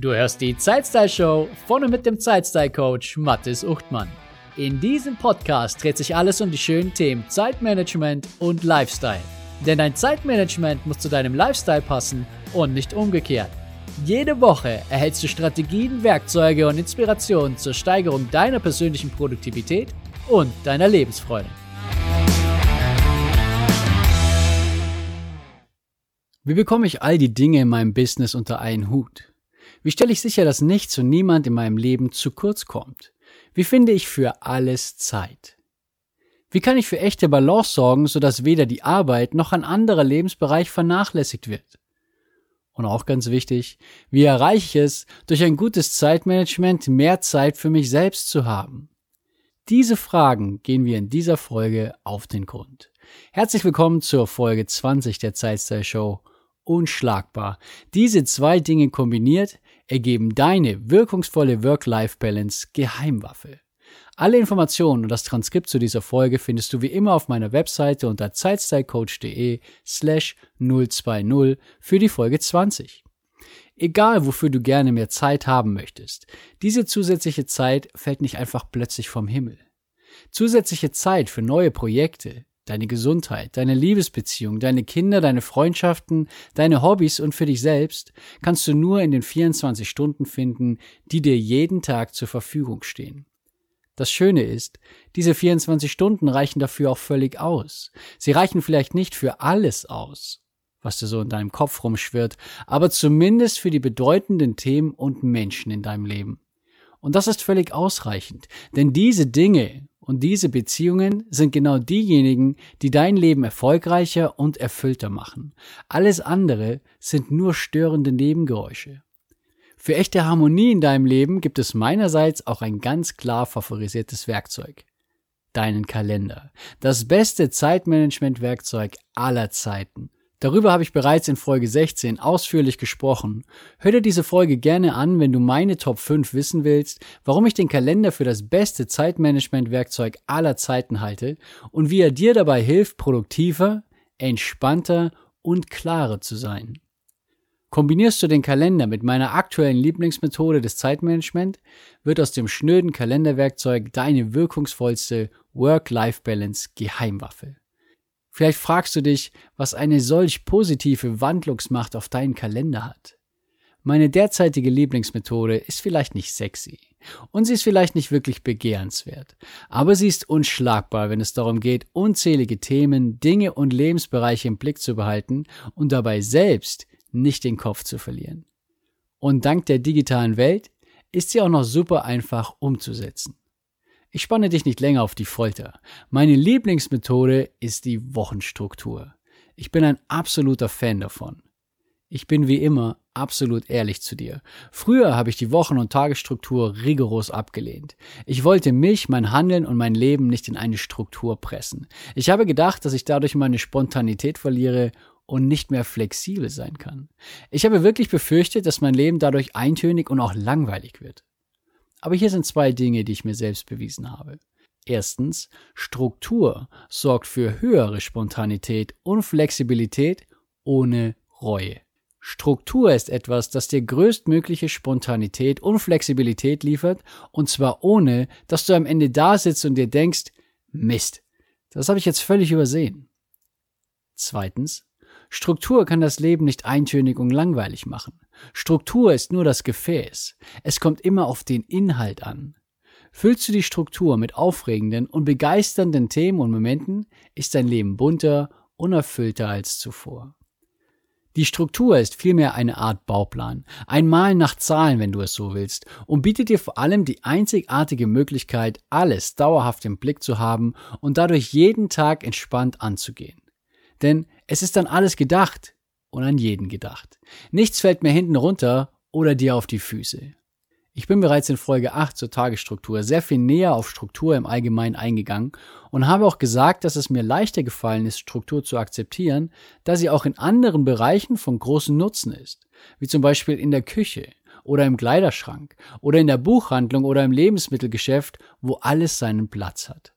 Du hörst die Zeitstyle Show von und mit dem Zeitstyle Coach Mathis Uchtmann. In diesem Podcast dreht sich alles um die schönen Themen Zeitmanagement und Lifestyle. Denn dein Zeitmanagement muss zu deinem Lifestyle passen und nicht umgekehrt. Jede Woche erhältst du Strategien, Werkzeuge und Inspirationen zur Steigerung deiner persönlichen Produktivität und deiner Lebensfreude. Wie bekomme ich all die Dinge in meinem Business unter einen Hut? Wie stelle ich sicher, dass nichts und niemand in meinem Leben zu kurz kommt? Wie finde ich für alles Zeit? Wie kann ich für echte Balance sorgen, sodass weder die Arbeit noch ein anderer Lebensbereich vernachlässigt wird? Und auch ganz wichtig, wie erreiche ich es, durch ein gutes Zeitmanagement mehr Zeit für mich selbst zu haben? Diese Fragen gehen wir in dieser Folge auf den Grund. Herzlich willkommen zur Folge 20 der Zeitstyle Show unschlagbar. Diese zwei Dinge kombiniert ergeben deine wirkungsvolle Work-Life-Balance Geheimwaffe. Alle Informationen und das Transkript zu dieser Folge findest du wie immer auf meiner Webseite unter zeitstylecoach.de slash 020 für die Folge 20. Egal, wofür du gerne mehr Zeit haben möchtest, diese zusätzliche Zeit fällt nicht einfach plötzlich vom Himmel. Zusätzliche Zeit für neue Projekte, deine Gesundheit, deine Liebesbeziehung, deine Kinder, deine Freundschaften, deine Hobbys und für dich selbst kannst du nur in den 24 Stunden finden, die dir jeden Tag zur Verfügung stehen. Das Schöne ist, diese 24 Stunden reichen dafür auch völlig aus. Sie reichen vielleicht nicht für alles aus, was dir so in deinem Kopf rumschwirrt, aber zumindest für die bedeutenden Themen und Menschen in deinem Leben. Und das ist völlig ausreichend, denn diese Dinge und diese Beziehungen sind genau diejenigen, die dein Leben erfolgreicher und erfüllter machen. Alles andere sind nur störende Nebengeräusche. Für echte Harmonie in deinem Leben gibt es meinerseits auch ein ganz klar favorisiertes Werkzeug. Deinen Kalender. Das beste Zeitmanagement-Werkzeug aller Zeiten. Darüber habe ich bereits in Folge 16 ausführlich gesprochen. Hör dir diese Folge gerne an, wenn du meine Top 5 wissen willst, warum ich den Kalender für das beste Zeitmanagement-Werkzeug aller Zeiten halte und wie er dir dabei hilft, produktiver, entspannter und klarer zu sein. Kombinierst du den Kalender mit meiner aktuellen Lieblingsmethode des Zeitmanagement, wird aus dem schnöden Kalenderwerkzeug deine wirkungsvollste Work-Life-Balance Geheimwaffe. Vielleicht fragst du dich, was eine solch positive Wandlungsmacht auf deinen Kalender hat. Meine derzeitige Lieblingsmethode ist vielleicht nicht sexy und sie ist vielleicht nicht wirklich begehrenswert, aber sie ist unschlagbar, wenn es darum geht, unzählige Themen, Dinge und Lebensbereiche im Blick zu behalten und dabei selbst nicht den Kopf zu verlieren. Und dank der digitalen Welt ist sie auch noch super einfach umzusetzen. Ich spanne dich nicht länger auf die Folter. Meine Lieblingsmethode ist die Wochenstruktur. Ich bin ein absoluter Fan davon. Ich bin wie immer absolut ehrlich zu dir. Früher habe ich die Wochen- und Tagesstruktur rigoros abgelehnt. Ich wollte mich, mein Handeln und mein Leben nicht in eine Struktur pressen. Ich habe gedacht, dass ich dadurch meine Spontanität verliere und nicht mehr flexibel sein kann. Ich habe wirklich befürchtet, dass mein Leben dadurch eintönig und auch langweilig wird. Aber hier sind zwei Dinge, die ich mir selbst bewiesen habe. Erstens, Struktur sorgt für höhere Spontanität und Flexibilität ohne Reue. Struktur ist etwas, das dir größtmögliche Spontanität und Flexibilität liefert, und zwar ohne, dass du am Ende da sitzt und dir denkst, Mist, das habe ich jetzt völlig übersehen. Zweitens, Struktur kann das Leben nicht eintönig und langweilig machen. Struktur ist nur das Gefäß. Es kommt immer auf den Inhalt an. Füllst du die Struktur mit aufregenden und begeisternden Themen und Momenten, ist dein Leben bunter und erfüllter als zuvor. Die Struktur ist vielmehr eine Art Bauplan, ein Malen nach Zahlen, wenn du es so willst, und bietet dir vor allem die einzigartige Möglichkeit, alles dauerhaft im Blick zu haben und dadurch jeden Tag entspannt anzugehen. Denn es ist dann alles gedacht und an jeden gedacht. Nichts fällt mir hinten runter oder dir auf die Füße. Ich bin bereits in Folge 8 zur Tagesstruktur sehr viel näher auf Struktur im Allgemeinen eingegangen und habe auch gesagt, dass es mir leichter gefallen ist, Struktur zu akzeptieren, da sie auch in anderen Bereichen von großem Nutzen ist, wie zum Beispiel in der Küche oder im Kleiderschrank oder in der Buchhandlung oder im Lebensmittelgeschäft, wo alles seinen Platz hat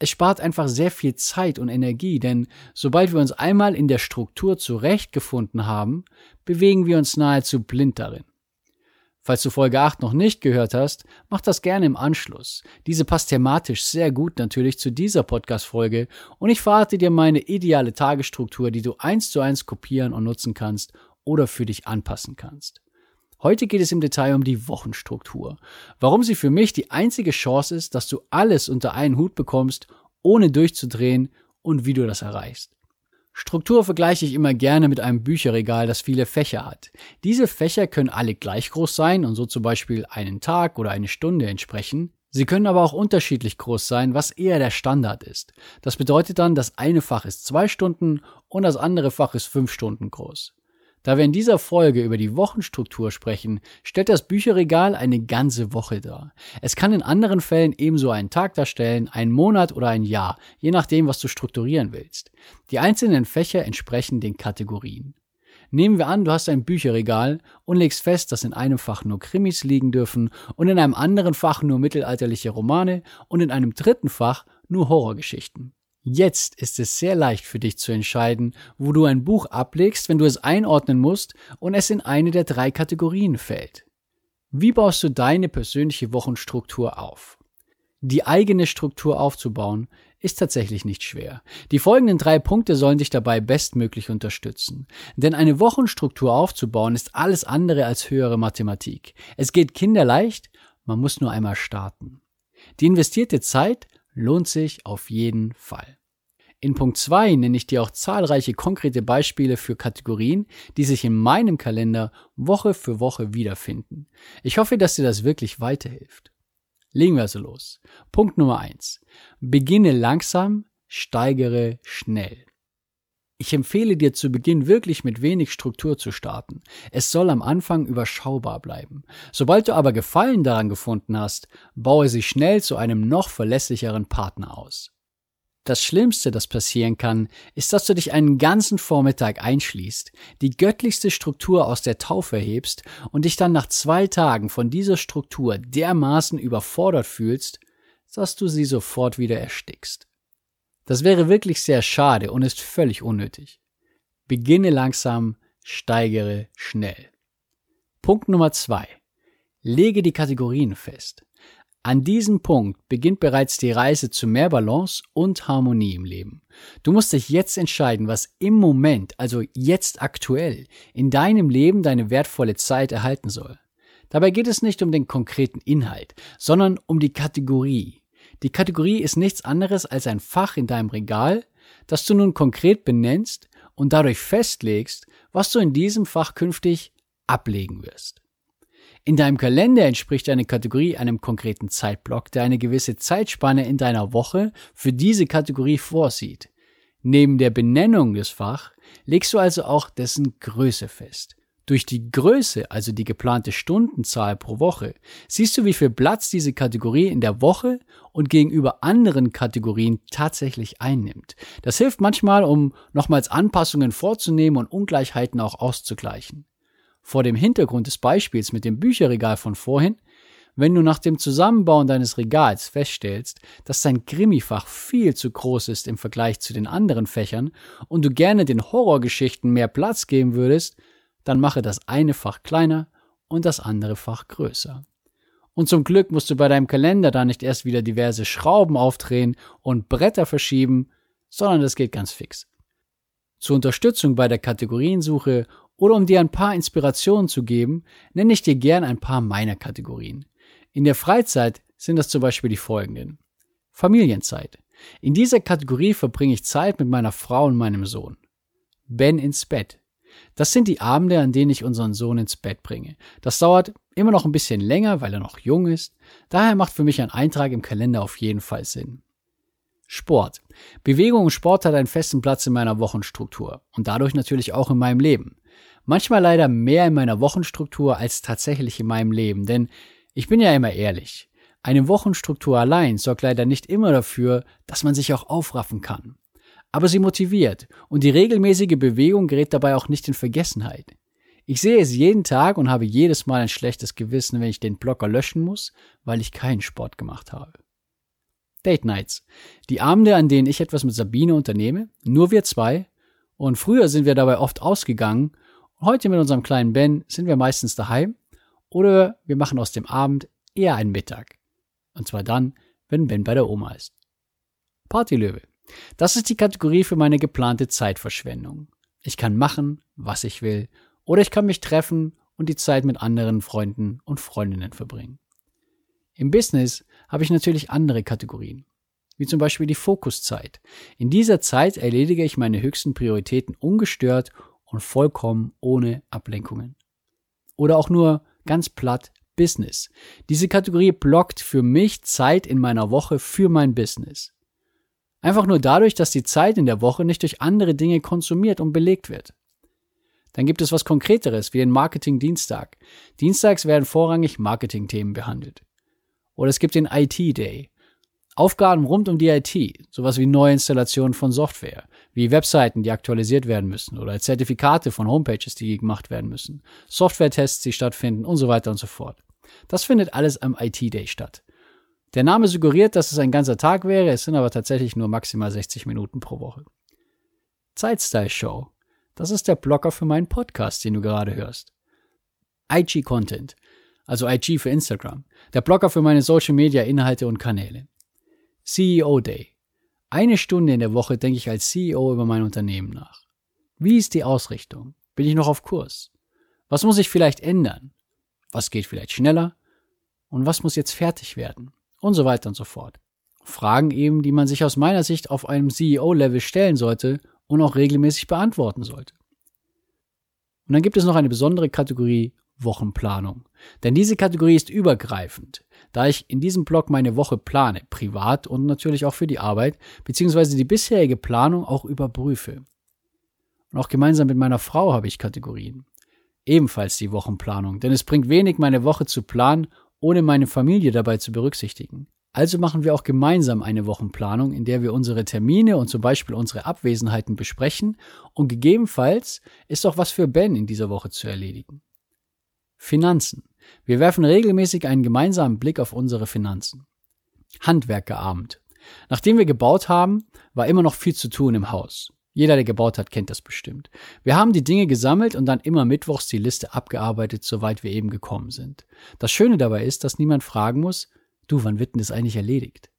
es spart einfach sehr viel Zeit und Energie, denn sobald wir uns einmal in der Struktur zurechtgefunden haben, bewegen wir uns nahezu blind darin. Falls du Folge 8 noch nicht gehört hast, mach das gerne im Anschluss. Diese passt thematisch sehr gut natürlich zu dieser Podcast-Folge und ich verrate dir meine ideale Tagesstruktur, die du eins zu eins kopieren und nutzen kannst oder für dich anpassen kannst. Heute geht es im Detail um die Wochenstruktur. Warum sie für mich die einzige Chance ist, dass du alles unter einen Hut bekommst, ohne durchzudrehen und wie du das erreichst. Struktur vergleiche ich immer gerne mit einem Bücherregal, das viele Fächer hat. Diese Fächer können alle gleich groß sein und so zum Beispiel einen Tag oder eine Stunde entsprechen. Sie können aber auch unterschiedlich groß sein, was eher der Standard ist. Das bedeutet dann, das eine Fach ist zwei Stunden und das andere Fach ist fünf Stunden groß. Da wir in dieser Folge über die Wochenstruktur sprechen, stellt das Bücherregal eine ganze Woche dar. Es kann in anderen Fällen ebenso einen Tag darstellen, einen Monat oder ein Jahr, je nachdem, was du strukturieren willst. Die einzelnen Fächer entsprechen den Kategorien. Nehmen wir an, du hast ein Bücherregal und legst fest, dass in einem Fach nur Krimis liegen dürfen und in einem anderen Fach nur mittelalterliche Romane und in einem dritten Fach nur Horrorgeschichten. Jetzt ist es sehr leicht für dich zu entscheiden, wo du ein Buch ablegst, wenn du es einordnen musst und es in eine der drei Kategorien fällt. Wie baust du deine persönliche Wochenstruktur auf? Die eigene Struktur aufzubauen ist tatsächlich nicht schwer. Die folgenden drei Punkte sollen dich dabei bestmöglich unterstützen. Denn eine Wochenstruktur aufzubauen ist alles andere als höhere Mathematik. Es geht kinderleicht, man muss nur einmal starten. Die investierte Zeit lohnt sich auf jeden Fall. In Punkt 2 nenne ich dir auch zahlreiche konkrete Beispiele für Kategorien, die sich in meinem Kalender Woche für Woche wiederfinden. Ich hoffe, dass dir das wirklich weiterhilft. Legen wir also los. Punkt Nummer 1. Beginne langsam, steigere schnell. Ich empfehle dir zu Beginn wirklich mit wenig Struktur zu starten. Es soll am Anfang überschaubar bleiben. Sobald du aber Gefallen daran gefunden hast, baue sie schnell zu einem noch verlässlicheren Partner aus. Das Schlimmste, das passieren kann, ist, dass du dich einen ganzen Vormittag einschließt, die göttlichste Struktur aus der Taufe hebst und dich dann nach zwei Tagen von dieser Struktur dermaßen überfordert fühlst, dass du sie sofort wieder erstickst. Das wäre wirklich sehr schade und ist völlig unnötig. Beginne langsam, steigere schnell. Punkt Nummer zwei. Lege die Kategorien fest. An diesem Punkt beginnt bereits die Reise zu mehr Balance und Harmonie im Leben. Du musst dich jetzt entscheiden, was im Moment, also jetzt aktuell, in deinem Leben deine wertvolle Zeit erhalten soll. Dabei geht es nicht um den konkreten Inhalt, sondern um die Kategorie, die Kategorie ist nichts anderes als ein Fach in deinem Regal, das du nun konkret benennst und dadurch festlegst, was du in diesem Fach künftig ablegen wirst. In deinem Kalender entspricht eine Kategorie einem konkreten Zeitblock, der eine gewisse Zeitspanne in deiner Woche für diese Kategorie vorsieht. Neben der Benennung des Fach legst du also auch dessen Größe fest. Durch die Größe, also die geplante Stundenzahl pro Woche, siehst du, wie viel Platz diese Kategorie in der Woche und gegenüber anderen Kategorien tatsächlich einnimmt. Das hilft manchmal, um nochmals Anpassungen vorzunehmen und Ungleichheiten auch auszugleichen. Vor dem Hintergrund des Beispiels mit dem Bücherregal von vorhin, wenn du nach dem Zusammenbauen deines Regals feststellst, dass dein Krimifach viel zu groß ist im Vergleich zu den anderen Fächern und du gerne den Horrorgeschichten mehr Platz geben würdest, dann mache das eine Fach kleiner und das andere Fach größer. Und zum Glück musst du bei deinem Kalender da nicht erst wieder diverse Schrauben aufdrehen und Bretter verschieben, sondern das geht ganz fix. Zur Unterstützung bei der Kategoriensuche oder um dir ein paar Inspirationen zu geben, nenne ich dir gern ein paar meiner Kategorien. In der Freizeit sind das zum Beispiel die folgenden. Familienzeit. In dieser Kategorie verbringe ich Zeit mit meiner Frau und meinem Sohn. Ben ins Bett. Das sind die Abende, an denen ich unseren Sohn ins Bett bringe. Das dauert immer noch ein bisschen länger, weil er noch jung ist. Daher macht für mich ein Eintrag im Kalender auf jeden Fall Sinn. Sport. Bewegung und Sport hat einen festen Platz in meiner Wochenstruktur und dadurch natürlich auch in meinem Leben. Manchmal leider mehr in meiner Wochenstruktur als tatsächlich in meinem Leben, denn ich bin ja immer ehrlich. Eine Wochenstruktur allein sorgt leider nicht immer dafür, dass man sich auch aufraffen kann aber sie motiviert und die regelmäßige Bewegung gerät dabei auch nicht in Vergessenheit. Ich sehe es jeden Tag und habe jedes Mal ein schlechtes Gewissen, wenn ich den Blocker löschen muss, weil ich keinen Sport gemacht habe. Date Nights. Die Abende, an denen ich etwas mit Sabine unternehme, nur wir zwei. Und früher sind wir dabei oft ausgegangen. Heute mit unserem kleinen Ben sind wir meistens daheim Oder wir machen aus dem Abend eher einen Mittag. Und zwar dann, wenn Ben bei der Oma ist. Partylöwe. Das ist die Kategorie für meine geplante Zeitverschwendung. Ich kann machen, was ich will, oder ich kann mich treffen und die Zeit mit anderen Freunden und Freundinnen verbringen. Im Business habe ich natürlich andere Kategorien, wie zum Beispiel die Fokuszeit. In dieser Zeit erledige ich meine höchsten Prioritäten ungestört und vollkommen ohne Ablenkungen. Oder auch nur ganz platt Business. Diese Kategorie blockt für mich Zeit in meiner Woche für mein Business. Einfach nur dadurch, dass die Zeit in der Woche nicht durch andere Dinge konsumiert und belegt wird. Dann gibt es was Konkreteres wie den Marketing-Dienstag. Dienstags werden vorrangig Marketing-Themen behandelt. Oder es gibt den IT-Day. Aufgaben rund um die IT, sowas wie Neuinstallationen von Software, wie Webseiten, die aktualisiert werden müssen oder Zertifikate von Homepages, die gemacht werden müssen, Software-Tests, die stattfinden und so weiter und so fort. Das findet alles am IT-Day statt. Der Name suggeriert, dass es ein ganzer Tag wäre, es sind aber tatsächlich nur maximal 60 Minuten pro Woche. Zeitstyle Show. Das ist der Blocker für meinen Podcast, den du gerade hörst. IG Content also IG für Instagram, der Blogger für meine Social Media Inhalte und Kanäle. CEO Day. Eine Stunde in der Woche denke ich als CEO über mein Unternehmen nach. Wie ist die Ausrichtung? Bin ich noch auf Kurs? Was muss ich vielleicht ändern? Was geht vielleicht schneller? Und was muss jetzt fertig werden? Und so weiter und so fort. Fragen eben, die man sich aus meiner Sicht auf einem CEO-Level stellen sollte und auch regelmäßig beantworten sollte. Und dann gibt es noch eine besondere Kategorie Wochenplanung. Denn diese Kategorie ist übergreifend, da ich in diesem Blog meine Woche plane, privat und natürlich auch für die Arbeit, beziehungsweise die bisherige Planung auch überprüfe. Und auch gemeinsam mit meiner Frau habe ich Kategorien. Ebenfalls die Wochenplanung, denn es bringt wenig, meine Woche zu planen, ohne meine Familie dabei zu berücksichtigen. Also machen wir auch gemeinsam eine Wochenplanung, in der wir unsere Termine und zum Beispiel unsere Abwesenheiten besprechen und gegebenenfalls ist auch was für Ben in dieser Woche zu erledigen. Finanzen. Wir werfen regelmäßig einen gemeinsamen Blick auf unsere Finanzen. Handwerkerabend. Nachdem wir gebaut haben, war immer noch viel zu tun im Haus. Jeder, der gebaut hat, kennt das bestimmt. Wir haben die Dinge gesammelt und dann immer mittwochs die Liste abgearbeitet, soweit wir eben gekommen sind. Das Schöne dabei ist, dass niemand fragen muss, du, wann wird denn das eigentlich erledigt?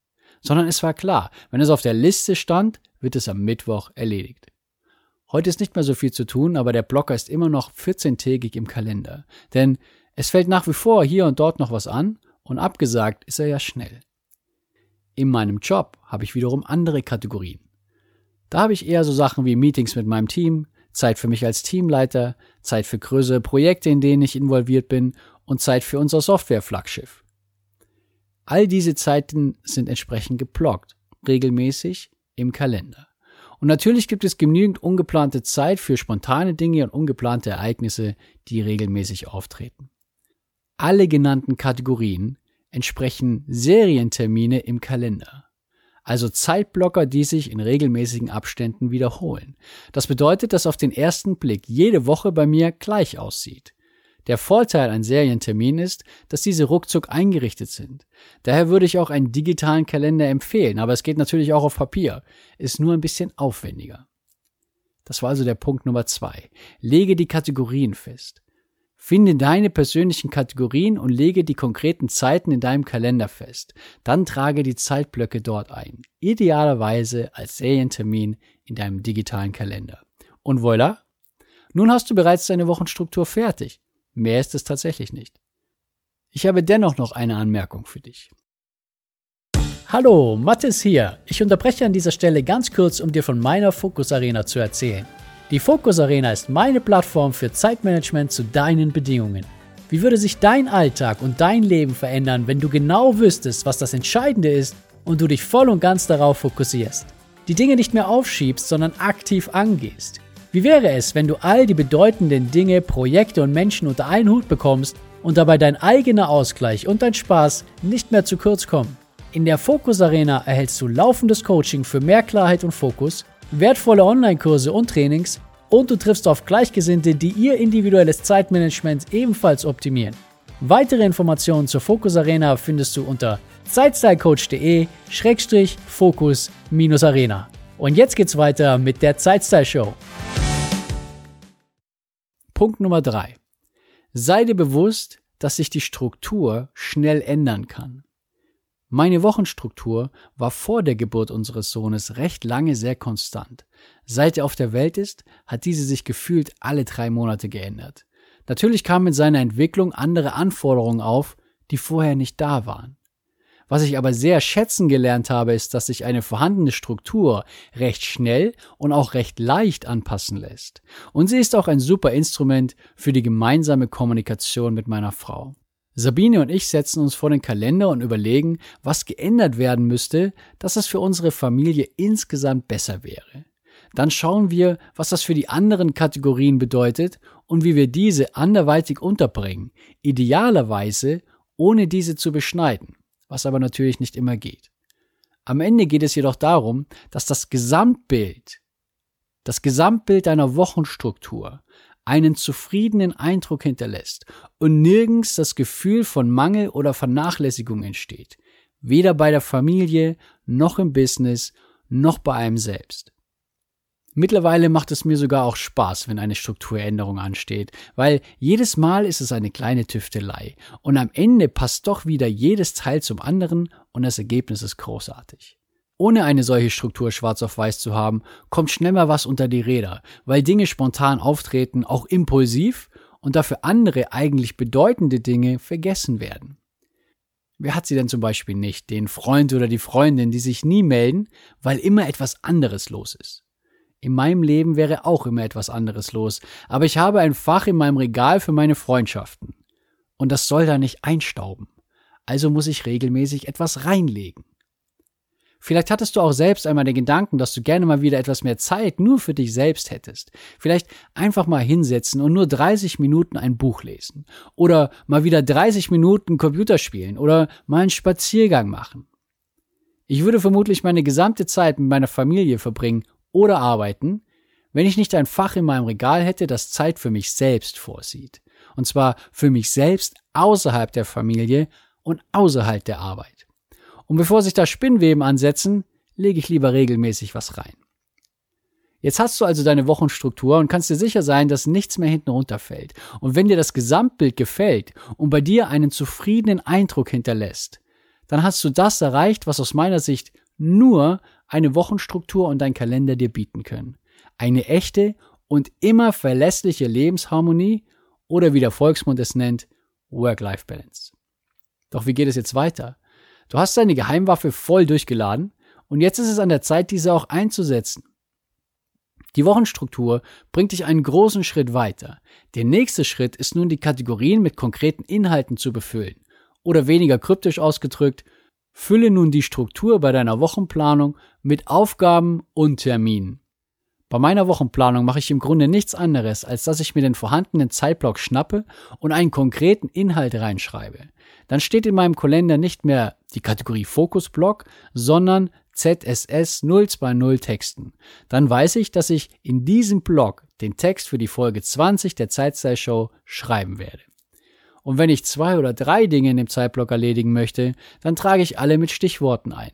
Sondern es war klar, wenn es auf der Liste stand, wird es am Mittwoch erledigt. Heute ist nicht mehr so viel zu tun, aber der Blocker ist immer noch 14-tägig im Kalender. Denn es fällt nach wie vor hier und dort noch was an und abgesagt ist er ja schnell. In meinem Job habe ich wiederum andere Kategorien. Da habe ich eher so Sachen wie Meetings mit meinem Team, Zeit für mich als Teamleiter, Zeit für größere Projekte, in denen ich involviert bin und Zeit für unser Software-Flaggschiff. All diese Zeiten sind entsprechend geblockt, regelmäßig im Kalender. Und natürlich gibt es genügend ungeplante Zeit für spontane Dinge und ungeplante Ereignisse, die regelmäßig auftreten. Alle genannten Kategorien entsprechen Serientermine im Kalender. Also Zeitblocker, die sich in regelmäßigen Abständen wiederholen. Das bedeutet, dass auf den ersten Blick jede Woche bei mir gleich aussieht. Der Vorteil an Serienterminen ist, dass diese ruckzuck eingerichtet sind. Daher würde ich auch einen digitalen Kalender empfehlen, aber es geht natürlich auch auf Papier, ist nur ein bisschen aufwendiger. Das war also der Punkt Nummer zwei. Lege die Kategorien fest. Finde deine persönlichen Kategorien und lege die konkreten Zeiten in deinem Kalender fest. Dann trage die Zeitblöcke dort ein. Idealerweise als Serientermin in deinem digitalen Kalender. Und voilà! Nun hast du bereits deine Wochenstruktur fertig. Mehr ist es tatsächlich nicht. Ich habe dennoch noch eine Anmerkung für dich. Hallo, Mathis hier. Ich unterbreche an dieser Stelle ganz kurz, um dir von meiner Focus Arena zu erzählen. Die Focus Arena ist meine Plattform für Zeitmanagement zu deinen Bedingungen. Wie würde sich dein Alltag und dein Leben verändern, wenn du genau wüsstest, was das Entscheidende ist und du dich voll und ganz darauf fokussierst? Die Dinge nicht mehr aufschiebst, sondern aktiv angehst. Wie wäre es, wenn du all die bedeutenden Dinge, Projekte und Menschen unter einen Hut bekommst und dabei dein eigener Ausgleich und dein Spaß nicht mehr zu kurz kommen? In der Fokus Arena erhältst du laufendes Coaching für mehr Klarheit und Fokus, wertvolle Online-Kurse und Trainings und du triffst auf Gleichgesinnte, die ihr individuelles Zeitmanagement ebenfalls optimieren. Weitere Informationen zur Fokus Arena findest du unter zeitstylecoach.de-fokus-arena. Und jetzt geht's weiter mit der Zeitstyle Show. Punkt Nummer drei. Sei dir bewusst, dass sich die Struktur schnell ändern kann. Meine Wochenstruktur war vor der Geburt unseres Sohnes recht lange sehr konstant. Seit er auf der Welt ist, hat diese sich gefühlt alle drei Monate geändert. Natürlich kamen mit seiner Entwicklung andere Anforderungen auf, die vorher nicht da waren. Was ich aber sehr schätzen gelernt habe, ist, dass sich eine vorhandene Struktur recht schnell und auch recht leicht anpassen lässt. Und sie ist auch ein super Instrument für die gemeinsame Kommunikation mit meiner Frau. Sabine und ich setzen uns vor den Kalender und überlegen, was geändert werden müsste, dass es für unsere Familie insgesamt besser wäre. Dann schauen wir, was das für die anderen Kategorien bedeutet und wie wir diese anderweitig unterbringen, idealerweise ohne diese zu beschneiden, was aber natürlich nicht immer geht. Am Ende geht es jedoch darum, dass das Gesamtbild, das Gesamtbild deiner Wochenstruktur einen zufriedenen Eindruck hinterlässt und nirgends das Gefühl von Mangel oder Vernachlässigung entsteht, weder bei der Familie noch im Business noch bei einem selbst. Mittlerweile macht es mir sogar auch Spaß, wenn eine Strukturänderung ansteht, weil jedes Mal ist es eine kleine Tüftelei und am Ende passt doch wieder jedes Teil zum anderen und das Ergebnis ist großartig. Ohne eine solche Struktur schwarz auf weiß zu haben, kommt schnell mal was unter die Räder, weil Dinge spontan auftreten, auch impulsiv und dafür andere eigentlich bedeutende Dinge vergessen werden. Wer hat sie denn zum Beispiel nicht? Den Freund oder die Freundin, die sich nie melden, weil immer etwas anderes los ist. In meinem Leben wäre auch immer etwas anderes los, aber ich habe ein Fach in meinem Regal für meine Freundschaften. Und das soll da nicht einstauben. Also muss ich regelmäßig etwas reinlegen. Vielleicht hattest du auch selbst einmal den Gedanken, dass du gerne mal wieder etwas mehr Zeit nur für dich selbst hättest. Vielleicht einfach mal hinsetzen und nur 30 Minuten ein Buch lesen. Oder mal wieder 30 Minuten Computer spielen oder mal einen Spaziergang machen. Ich würde vermutlich meine gesamte Zeit mit meiner Familie verbringen oder arbeiten, wenn ich nicht ein Fach in meinem Regal hätte, das Zeit für mich selbst vorsieht. Und zwar für mich selbst außerhalb der Familie und außerhalb der Arbeit. Und bevor sich da Spinnweben ansetzen, lege ich lieber regelmäßig was rein. Jetzt hast du also deine Wochenstruktur und kannst dir sicher sein, dass nichts mehr hinten runterfällt. Und wenn dir das Gesamtbild gefällt und bei dir einen zufriedenen Eindruck hinterlässt, dann hast du das erreicht, was aus meiner Sicht nur eine Wochenstruktur und dein Kalender dir bieten können. Eine echte und immer verlässliche Lebensharmonie oder wie der Volksmund es nennt, Work-Life-Balance. Doch wie geht es jetzt weiter? Du hast deine Geheimwaffe voll durchgeladen und jetzt ist es an der Zeit, diese auch einzusetzen. Die Wochenstruktur bringt dich einen großen Schritt weiter. Der nächste Schritt ist nun die Kategorien mit konkreten Inhalten zu befüllen. Oder weniger kryptisch ausgedrückt, fülle nun die Struktur bei deiner Wochenplanung mit Aufgaben und Terminen. Bei meiner Wochenplanung mache ich im Grunde nichts anderes, als dass ich mir den vorhandenen Zeitblock schnappe und einen konkreten Inhalt reinschreibe dann steht in meinem Kalender nicht mehr die Kategorie Fokusblock, sondern ZSS 020 Texten. Dann weiß ich, dass ich in diesem Blog den Text für die Folge 20 der Zeitstyle Show schreiben werde. Und wenn ich zwei oder drei Dinge in dem Zeitblock erledigen möchte, dann trage ich alle mit Stichworten ein.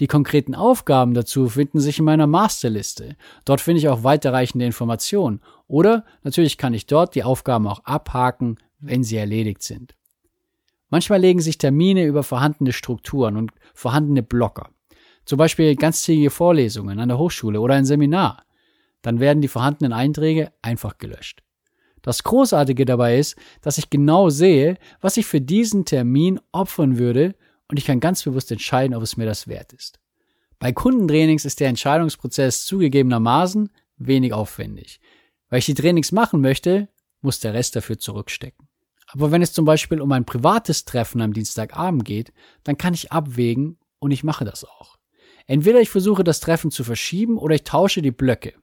Die konkreten Aufgaben dazu finden sich in meiner Masterliste. Dort finde ich auch weiterreichende Informationen. Oder natürlich kann ich dort die Aufgaben auch abhaken, wenn sie erledigt sind. Manchmal legen sich Termine über vorhandene Strukturen und vorhandene Blocker. Zum Beispiel ganztägige Vorlesungen an der Hochschule oder ein Seminar. Dann werden die vorhandenen Einträge einfach gelöscht. Das Großartige dabei ist, dass ich genau sehe, was ich für diesen Termin opfern würde und ich kann ganz bewusst entscheiden, ob es mir das wert ist. Bei Kundentrainings ist der Entscheidungsprozess zugegebenermaßen wenig aufwendig. Weil ich die Trainings machen möchte, muss der Rest dafür zurückstecken. Aber wenn es zum Beispiel um ein privates Treffen am Dienstagabend geht, dann kann ich abwägen und ich mache das auch. Entweder ich versuche das Treffen zu verschieben oder ich tausche die Blöcke.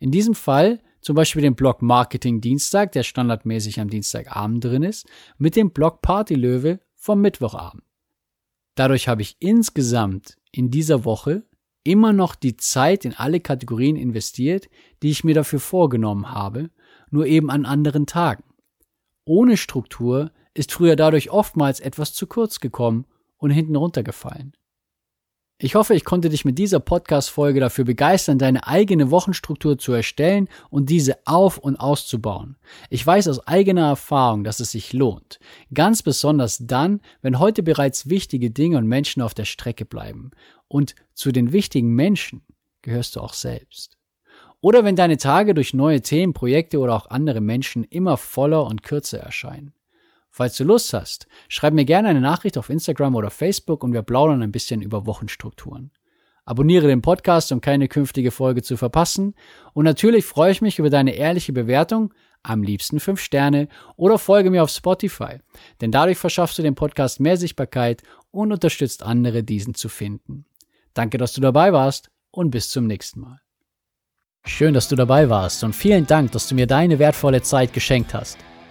In diesem Fall zum Beispiel den Block Marketing Dienstag, der standardmäßig am Dienstagabend drin ist, mit dem Block Party Löwe vom Mittwochabend. Dadurch habe ich insgesamt in dieser Woche immer noch die Zeit in alle Kategorien investiert, die ich mir dafür vorgenommen habe, nur eben an anderen Tagen ohne Struktur ist früher dadurch oftmals etwas zu kurz gekommen und hinten runtergefallen. Ich hoffe, ich konnte dich mit dieser Podcast-Folge dafür begeistern, deine eigene Wochenstruktur zu erstellen und diese auf- und auszubauen. Ich weiß aus eigener Erfahrung, dass es sich lohnt. Ganz besonders dann, wenn heute bereits wichtige Dinge und Menschen auf der Strecke bleiben. Und zu den wichtigen Menschen gehörst du auch selbst. Oder wenn deine Tage durch neue Themen, Projekte oder auch andere Menschen immer voller und kürzer erscheinen. Falls du Lust hast, schreib mir gerne eine Nachricht auf Instagram oder Facebook und wir plaudern ein bisschen über Wochenstrukturen. Abonniere den Podcast, um keine künftige Folge zu verpassen. Und natürlich freue ich mich über deine ehrliche Bewertung, am liebsten 5 Sterne, oder folge mir auf Spotify, denn dadurch verschaffst du dem Podcast mehr Sichtbarkeit und unterstützt andere, diesen zu finden. Danke, dass du dabei warst und bis zum nächsten Mal. Schön, dass du dabei warst und vielen Dank, dass du mir deine wertvolle Zeit geschenkt hast.